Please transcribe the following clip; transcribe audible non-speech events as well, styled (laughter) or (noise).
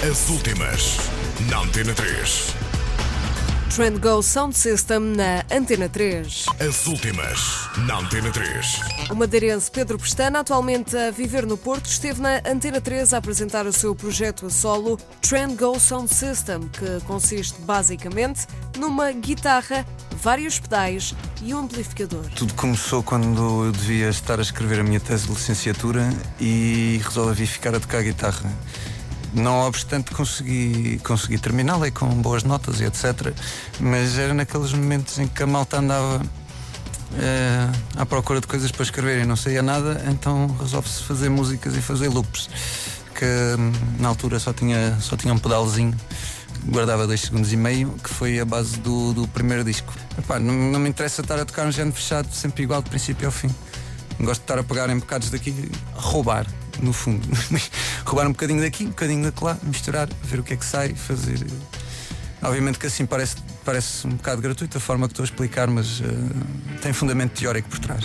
As últimas na Antena 3. Trend Go Sound System na Antena 3. As últimas na Antena 3. O madeirense Pedro Pestana, atualmente a viver no Porto, esteve na Antena 3 a apresentar o seu projeto a solo Trend Go Sound System, que consiste basicamente numa guitarra, vários pedais e um amplificador. Tudo começou quando eu devia estar a escrever a minha tese de licenciatura e resolvi ficar a tocar guitarra. Não obstante, consegui, consegui terminá-la e com boas notas e etc. Mas era naqueles momentos em que a malta andava eh, à procura de coisas para escrever e não saía nada, então resolve-se fazer músicas e fazer loops. Que hum, na altura só tinha, só tinha um pedalzinho, guardava dois segundos e meio, que foi a base do, do primeiro disco. Epá, não, não me interessa estar a tocar um género fechado, sempre igual, de princípio ao fim. Gosto de estar a pegar em bocados daqui, roubar, no fundo. (laughs) roubar um bocadinho daqui, um bocadinho de lá, misturar, ver o que é que sai, fazer. Obviamente que assim parece, parece um bocado gratuito a forma que estou a explicar, mas eh, tem fundamento teórico por trás.